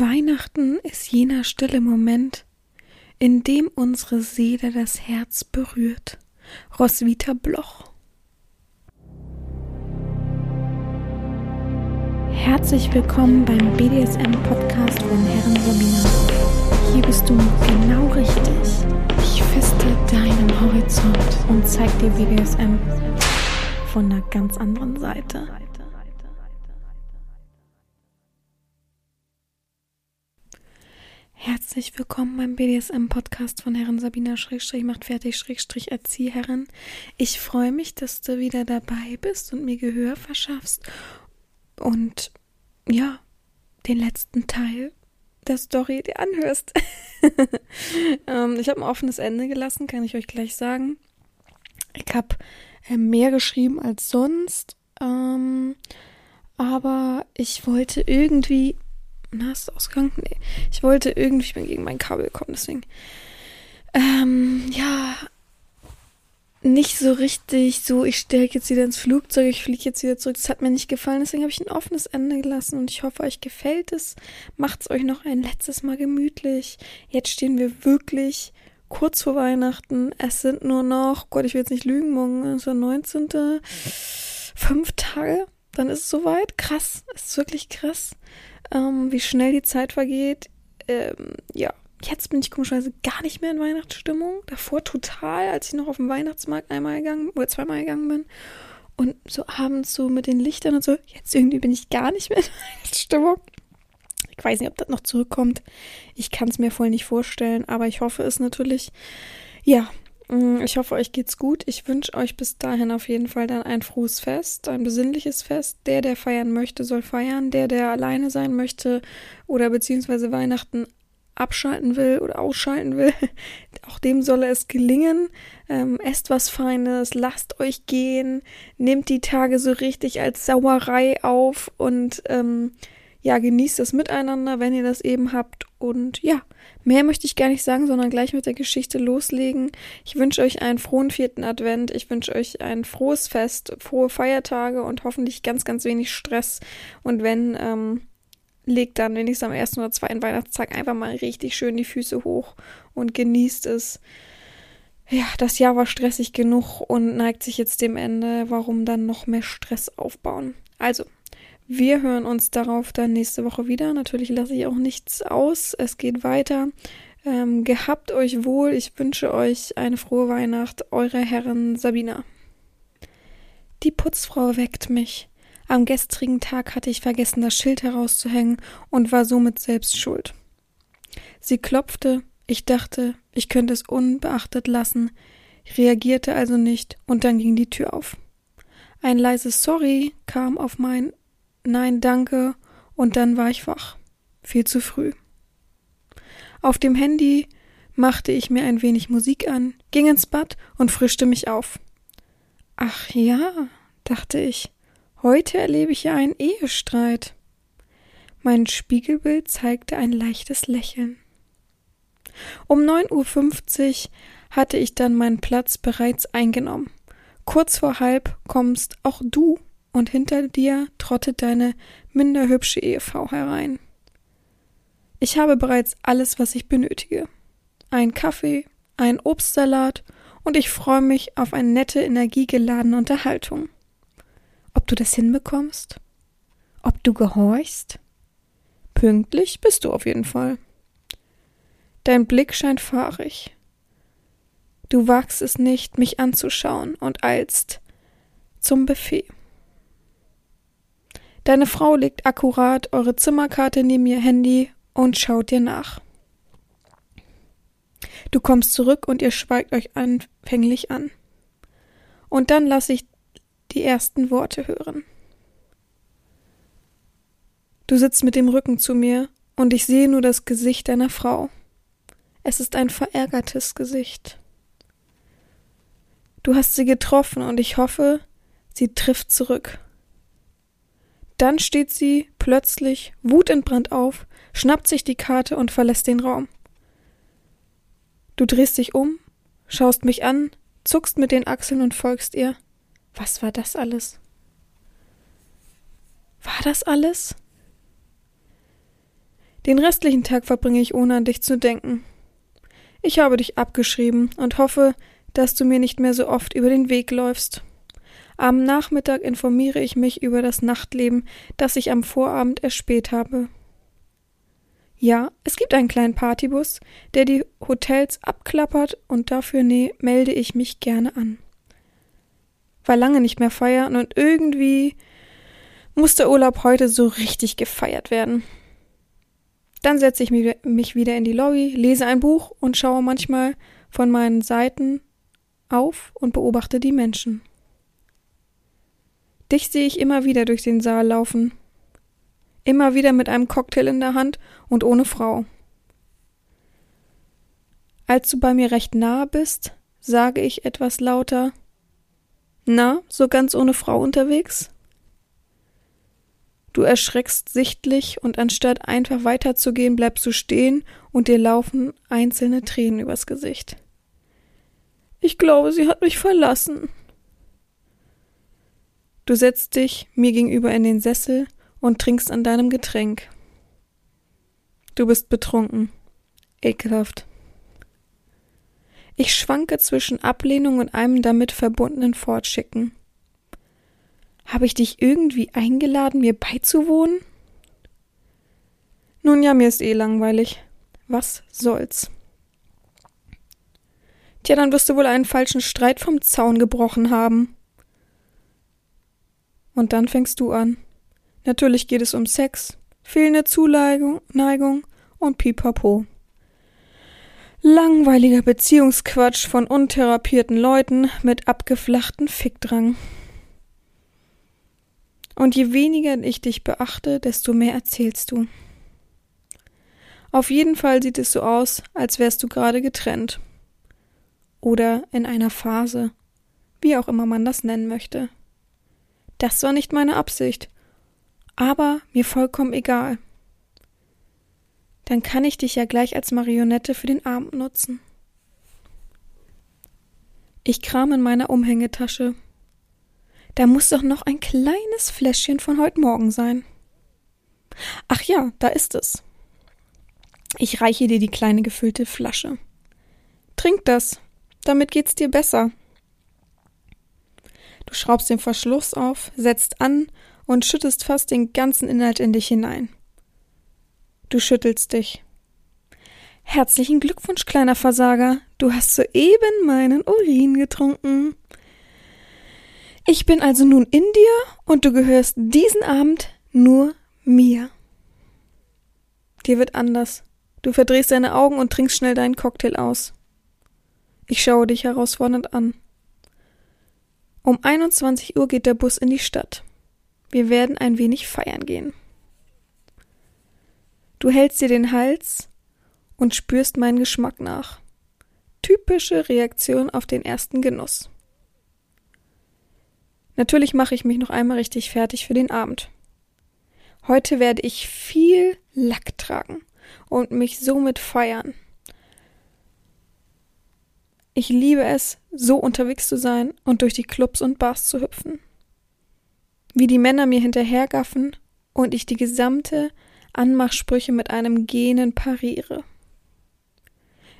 Weihnachten ist jener stille Moment, in dem unsere Seele das Herz berührt. Roswitha Bloch. Herzlich willkommen beim BDSM-Podcast von Herren Sabina. Hier bist du genau richtig. Ich feste deinen Horizont und zeig dir BDSM von einer ganz anderen Seite. Herzlich willkommen beim BDSM-Podcast von Herren Sabina Schrägstrich macht fertig Schrägstrich Erzieherin. Ich freue mich, dass du wieder dabei bist und mir Gehör verschaffst und ja, den letzten Teil der Story dir anhörst. ähm, ich habe ein offenes Ende gelassen, kann ich euch gleich sagen. Ich habe äh, mehr geschrieben als sonst, ähm, aber ich wollte irgendwie na, ist ausgegangen? Nee. Ich wollte irgendwie, ich bin gegen mein Kabel gekommen, deswegen. Ähm, ja. Nicht so richtig so, ich stelle jetzt wieder ins Flugzeug, ich fliege jetzt wieder zurück. Das hat mir nicht gefallen, deswegen habe ich ein offenes Ende gelassen und ich hoffe, euch gefällt es. Macht's euch noch ein letztes Mal gemütlich. Jetzt stehen wir wirklich kurz vor Weihnachten. Es sind nur noch, Gott, ich will jetzt nicht lügen, morgen ist der 19. Fünf Tage, dann ist es soweit. Krass, ist wirklich krass ähm, wie schnell die Zeit vergeht. Ähm, ja, jetzt bin ich komischerweise gar nicht mehr in Weihnachtsstimmung. Davor total, als ich noch auf dem Weihnachtsmarkt einmal gegangen oder zweimal gegangen bin. Und so abends so mit den Lichtern und so. Jetzt irgendwie bin ich gar nicht mehr in Weihnachtsstimmung. Ich weiß nicht, ob das noch zurückkommt. Ich kann es mir voll nicht vorstellen, aber ich hoffe es natürlich. Ja, ich hoffe, euch geht's gut. Ich wünsche euch bis dahin auf jeden Fall dann ein frohes Fest, ein besinnliches Fest. Der, der feiern möchte, soll feiern. Der, der alleine sein möchte oder beziehungsweise Weihnachten abschalten will oder ausschalten will, auch dem solle es gelingen. Ähm, esst was Feines, lasst euch gehen, nehmt die Tage so richtig als Sauerei auf und ähm, ja, genießt das miteinander, wenn ihr das eben habt. Und ja, mehr möchte ich gar nicht sagen, sondern gleich mit der Geschichte loslegen. Ich wünsche euch einen frohen vierten Advent. Ich wünsche euch ein frohes Fest, frohe Feiertage und hoffentlich ganz, ganz wenig Stress. Und wenn, ähm, legt dann wenigstens am ersten oder zweiten Weihnachtstag einfach mal richtig schön die Füße hoch und genießt es. Ja, das Jahr war stressig genug und neigt sich jetzt dem Ende. Warum dann noch mehr Stress aufbauen? Also, wir hören uns darauf dann nächste Woche wieder. Natürlich lasse ich auch nichts aus. Es geht weiter. Ähm, gehabt euch wohl. Ich wünsche euch eine frohe Weihnacht. Eure Herren Sabina. Die Putzfrau weckt mich. Am gestrigen Tag hatte ich vergessen, das Schild herauszuhängen und war somit selbst schuld. Sie klopfte, ich dachte, ich könnte es unbeachtet lassen, reagierte also nicht und dann ging die Tür auf. Ein leises Sorry kam auf mein Nein, danke, und dann war ich wach. Viel zu früh. Auf dem Handy machte ich mir ein wenig Musik an, ging ins Bad und frischte mich auf. Ach ja, dachte ich, heute erlebe ich ja einen Ehestreit. Mein Spiegelbild zeigte ein leichtes Lächeln. Um 9.50 Uhr hatte ich dann meinen Platz bereits eingenommen. Kurz vor halb kommst auch du und hinter dir trottet deine minder hübsche Ehefrau herein. Ich habe bereits alles, was ich benötige. Ein Kaffee, ein Obstsalat und ich freue mich auf eine nette, energiegeladene Unterhaltung. Ob du das hinbekommst? Ob du gehorchst? Pünktlich bist du auf jeden Fall. Dein Blick scheint fahrig. Du wagst es nicht, mich anzuschauen und eilst zum Buffet. Deine Frau legt akkurat eure Zimmerkarte neben ihr Handy und schaut dir nach. Du kommst zurück und ihr schweigt euch anfänglich an. Und dann lasse ich die ersten Worte hören. Du sitzt mit dem Rücken zu mir und ich sehe nur das Gesicht deiner Frau. Es ist ein verärgertes Gesicht. Du hast sie getroffen und ich hoffe, sie trifft zurück. Dann steht sie plötzlich wutentbrannt auf, schnappt sich die Karte und verlässt den Raum. Du drehst dich um, schaust mich an, zuckst mit den Achseln und folgst ihr. Was war das alles? War das alles? Den restlichen Tag verbringe ich ohne an dich zu denken. Ich habe dich abgeschrieben und hoffe, dass du mir nicht mehr so oft über den Weg läufst. Am Nachmittag informiere ich mich über das Nachtleben, das ich am Vorabend erspäht habe. Ja, es gibt einen kleinen Partybus, der die Hotels abklappert und dafür ne melde ich mich gerne an. War lange nicht mehr feiern und irgendwie muss der Urlaub heute so richtig gefeiert werden. Dann setze ich mich wieder in die Lobby, lese ein Buch und schaue manchmal von meinen Seiten auf und beobachte die Menschen. Dich sehe ich immer wieder durch den Saal laufen. Immer wieder mit einem Cocktail in der Hand und ohne Frau. Als du bei mir recht nahe bist, sage ich etwas lauter Na, so ganz ohne Frau unterwegs? Du erschreckst sichtlich und anstatt einfach weiterzugehen, bleibst du stehen und dir laufen einzelne Tränen übers Gesicht. Ich glaube, sie hat mich verlassen. Du setzt dich mir gegenüber in den Sessel und trinkst an deinem Getränk. Du bist betrunken. Ekelhaft. Ich schwanke zwischen Ablehnung und einem damit verbundenen Fortschicken. Habe ich dich irgendwie eingeladen, mir beizuwohnen? Nun ja, mir ist eh langweilig. Was soll's? Tja, dann wirst du wohl einen falschen Streit vom Zaun gebrochen haben. Und dann fängst du an. Natürlich geht es um Sex, fehlende Zuneigung Neigung und Pipapo. Langweiliger Beziehungsquatsch von untherapierten Leuten mit abgeflachten Fickdrang. Und je weniger ich dich beachte, desto mehr erzählst du. Auf jeden Fall sieht es so aus, als wärst du gerade getrennt. Oder in einer Phase, wie auch immer man das nennen möchte. Das war nicht meine Absicht, aber mir vollkommen egal. Dann kann ich dich ja gleich als Marionette für den Abend nutzen. Ich kram in meiner Umhängetasche da muss doch noch ein kleines Fläschchen von heute Morgen sein. Ach ja, da ist es. Ich reiche dir die kleine gefüllte Flasche. Trink das, damit geht's dir besser. Schraubst den Verschluss auf, setzt an und schüttest fast den ganzen Inhalt in dich hinein. Du schüttelst dich. Herzlichen Glückwunsch, kleiner Versager. Du hast soeben meinen Urin getrunken. Ich bin also nun in dir und du gehörst diesen Abend nur mir. Dir wird anders. Du verdrehst deine Augen und trinkst schnell deinen Cocktail aus. Ich schaue dich herausfordernd an. Um 21 Uhr geht der Bus in die Stadt. Wir werden ein wenig feiern gehen. Du hältst dir den Hals und spürst meinen Geschmack nach. Typische Reaktion auf den ersten Genuss. Natürlich mache ich mich noch einmal richtig fertig für den Abend. Heute werde ich viel Lack tragen und mich somit feiern. Ich liebe es, so unterwegs zu sein und durch die Clubs und Bars zu hüpfen. Wie die Männer mir hinterhergaffen und ich die gesamte Anmachsprüche mit einem Genen pariere.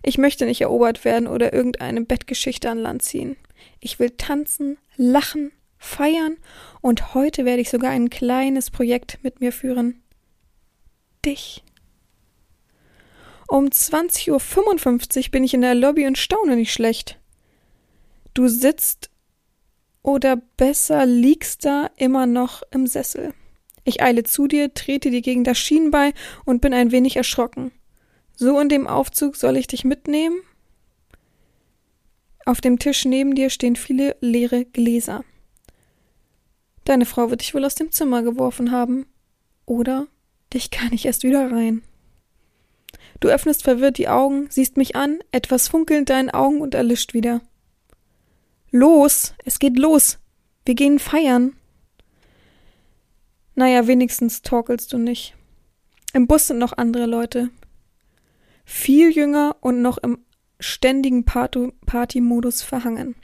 Ich möchte nicht erobert werden oder irgendeine Bettgeschichte an Land ziehen. Ich will tanzen, lachen feiern und heute werde ich sogar ein kleines Projekt mit mir führen. Dich. Um 20.55 Uhr bin ich in der Lobby und staune nicht schlecht. Du sitzt oder besser liegst da immer noch im Sessel. Ich eile zu dir, trete dir gegen das Schienbein und bin ein wenig erschrocken. So in dem Aufzug soll ich dich mitnehmen? Auf dem Tisch neben dir stehen viele leere Gläser. Deine Frau wird dich wohl aus dem Zimmer geworfen haben. Oder dich gar nicht erst wieder rein. Du öffnest verwirrt die Augen, siehst mich an, etwas funkelt in deinen Augen und erlischt wieder. Los, es geht los. Wir gehen feiern. Naja, wenigstens torkelst du nicht. Im Bus sind noch andere Leute. Viel jünger und noch im ständigen Party-Modus verhangen.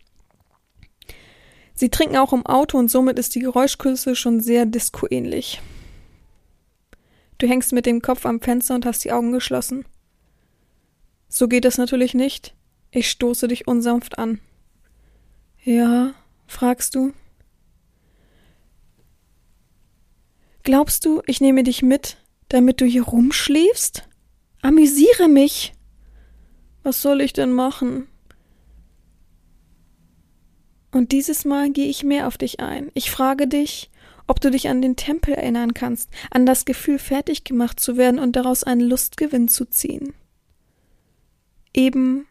Sie trinken auch im Auto und somit ist die Geräuschkulisse schon sehr disco-ähnlich. Du hängst mit dem Kopf am Fenster und hast die Augen geschlossen. So geht es natürlich nicht. Ich stoße dich unsanft an. Ja, fragst du. Glaubst du, ich nehme dich mit, damit du hier rumschläfst? Amüsiere mich. Was soll ich denn machen? Und dieses Mal gehe ich mehr auf dich ein. Ich frage dich, ob du dich an den Tempel erinnern kannst, an das Gefühl, fertig gemacht zu werden und daraus einen Lustgewinn zu ziehen. Eben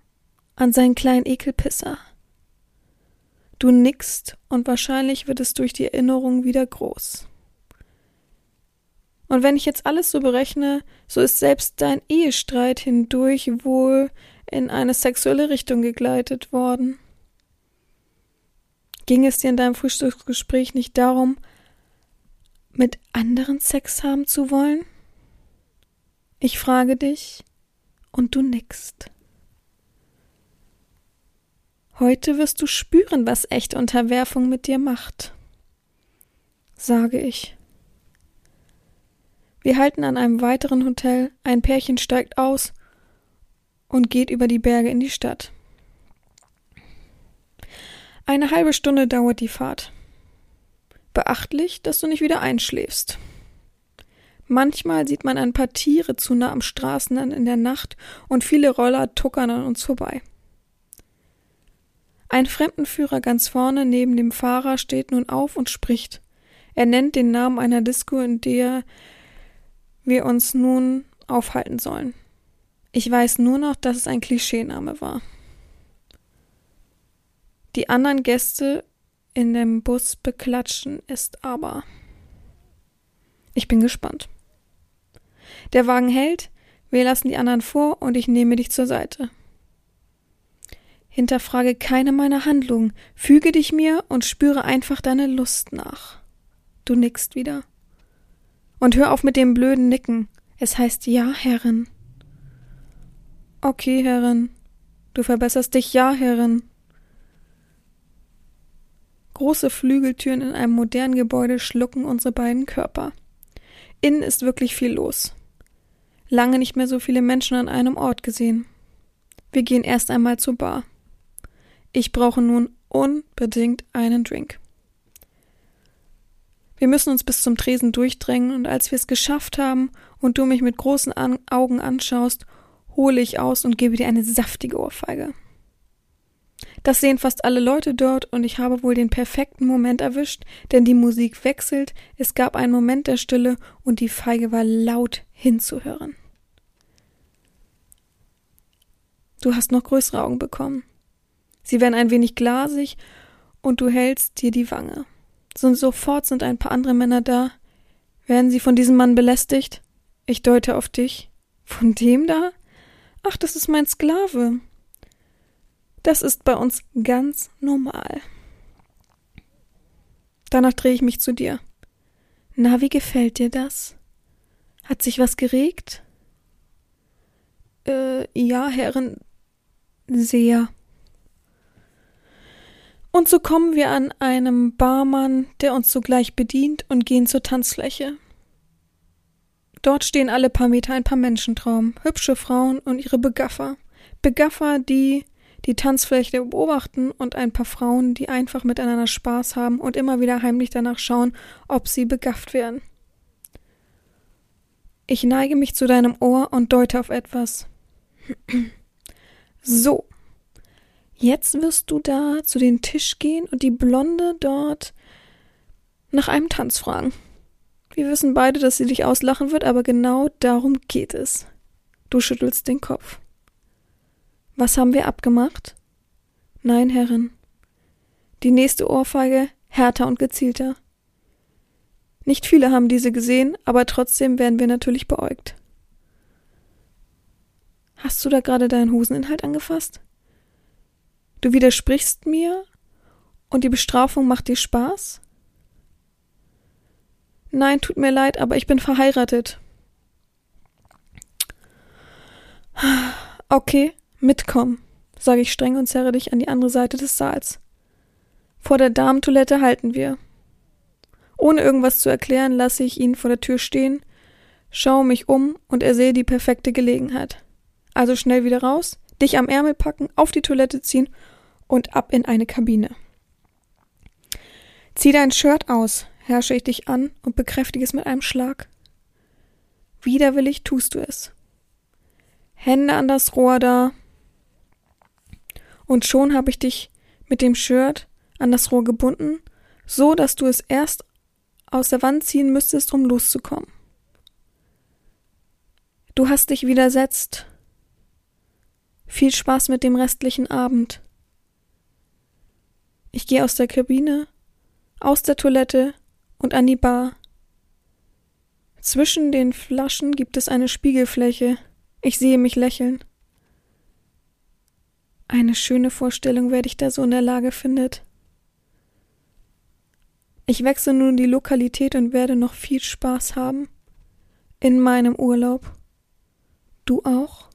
an seinen kleinen Ekelpisser. Du nickst und wahrscheinlich wird es durch die Erinnerung wieder groß. Und wenn ich jetzt alles so berechne, so ist selbst dein Ehestreit hindurch wohl in eine sexuelle Richtung gegleitet worden. Ging es dir in deinem Frühstücksgespräch nicht darum, mit anderen Sex haben zu wollen? Ich frage dich und du nickst. Heute wirst du spüren, was echte Unterwerfung mit dir macht, sage ich. Wir halten an einem weiteren Hotel, ein Pärchen steigt aus und geht über die Berge in die Stadt. Eine halbe Stunde dauert die Fahrt. Beachtlich, dass du nicht wieder einschläfst. Manchmal sieht man ein paar Tiere zu nah am Straßenrand in der Nacht und viele Roller tuckern an uns vorbei. Ein Fremdenführer ganz vorne neben dem Fahrer steht nun auf und spricht. Er nennt den Namen einer Disco, in der wir uns nun aufhalten sollen. Ich weiß nur noch, dass es ein Klischeename war. Die anderen Gäste in dem Bus beklatschen ist aber. Ich bin gespannt. Der Wagen hält, wir lassen die anderen vor und ich nehme dich zur Seite. Hinterfrage keine meiner Handlungen, füge dich mir und spüre einfach deine Lust nach. Du nickst wieder. Und hör auf mit dem blöden Nicken. Es heißt ja, Herrin. Okay, Herrin. Du verbesserst dich, ja, Herrin. Große Flügeltüren in einem modernen Gebäude schlucken unsere beiden Körper. Innen ist wirklich viel los. Lange nicht mehr so viele Menschen an einem Ort gesehen. Wir gehen erst einmal zur Bar. Ich brauche nun unbedingt einen Drink. Wir müssen uns bis zum Tresen durchdrängen, und als wir es geschafft haben und du mich mit großen an Augen anschaust, hole ich aus und gebe dir eine saftige Ohrfeige. Das sehen fast alle Leute dort, und ich habe wohl den perfekten Moment erwischt, denn die Musik wechselt, es gab einen Moment der Stille, und die Feige war laut hinzuhören. Du hast noch größere Augen bekommen. Sie werden ein wenig glasig und du hältst dir die Wange. Und sofort sind ein paar andere Männer da. Werden sie von diesem Mann belästigt? Ich deute auf dich. Von dem da? Ach, das ist mein Sklave. Das ist bei uns ganz normal. Danach drehe ich mich zu dir. Na, wie gefällt dir das? Hat sich was geregt? Äh, ja, Herren, sehr. Und so kommen wir an einem Barmann, der uns sogleich bedient, und gehen zur Tanzfläche. Dort stehen alle paar Meter ein paar Menschentraum, hübsche Frauen und ihre Begaffer. Begaffer, die die Tanzfläche beobachten und ein paar Frauen, die einfach miteinander Spaß haben und immer wieder heimlich danach schauen, ob sie begafft werden. Ich neige mich zu deinem Ohr und deute auf etwas. so, Jetzt wirst du da zu den Tisch gehen und die Blonde dort nach einem Tanz fragen. Wir wissen beide, dass sie dich auslachen wird, aber genau darum geht es. Du schüttelst den Kopf. Was haben wir abgemacht? Nein, Herrin. Die nächste Ohrfeige härter und gezielter. Nicht viele haben diese gesehen, aber trotzdem werden wir natürlich beäugt. Hast du da gerade deinen Hoseninhalt angefasst? Du widersprichst mir und die Bestrafung macht dir Spaß? Nein, tut mir leid, aber ich bin verheiratet. Okay, mitkommen, sage ich streng und zerre dich an die andere Seite des Saals. Vor der Damentoilette halten wir. Ohne irgendwas zu erklären, lasse ich ihn vor der Tür stehen, schaue mich um und ersehe die perfekte Gelegenheit. Also schnell wieder raus, dich am Ärmel packen, auf die Toilette ziehen und ab in eine Kabine. Zieh dein Shirt aus, herrsche ich dich an und bekräftige es mit einem Schlag. Widerwillig tust du es. Hände an das Rohr da. Und schon habe ich dich mit dem Shirt an das Rohr gebunden, so dass du es erst aus der Wand ziehen müsstest, um loszukommen. Du hast dich widersetzt. Viel Spaß mit dem restlichen Abend. Ich gehe aus der Kabine, aus der Toilette und an die Bar. Zwischen den Flaschen gibt es eine Spiegelfläche. Ich sehe mich lächeln. Eine schöne Vorstellung, wer dich da so in der Lage findet. Ich wechsle nun die Lokalität und werde noch viel Spaß haben. In meinem Urlaub. Du auch?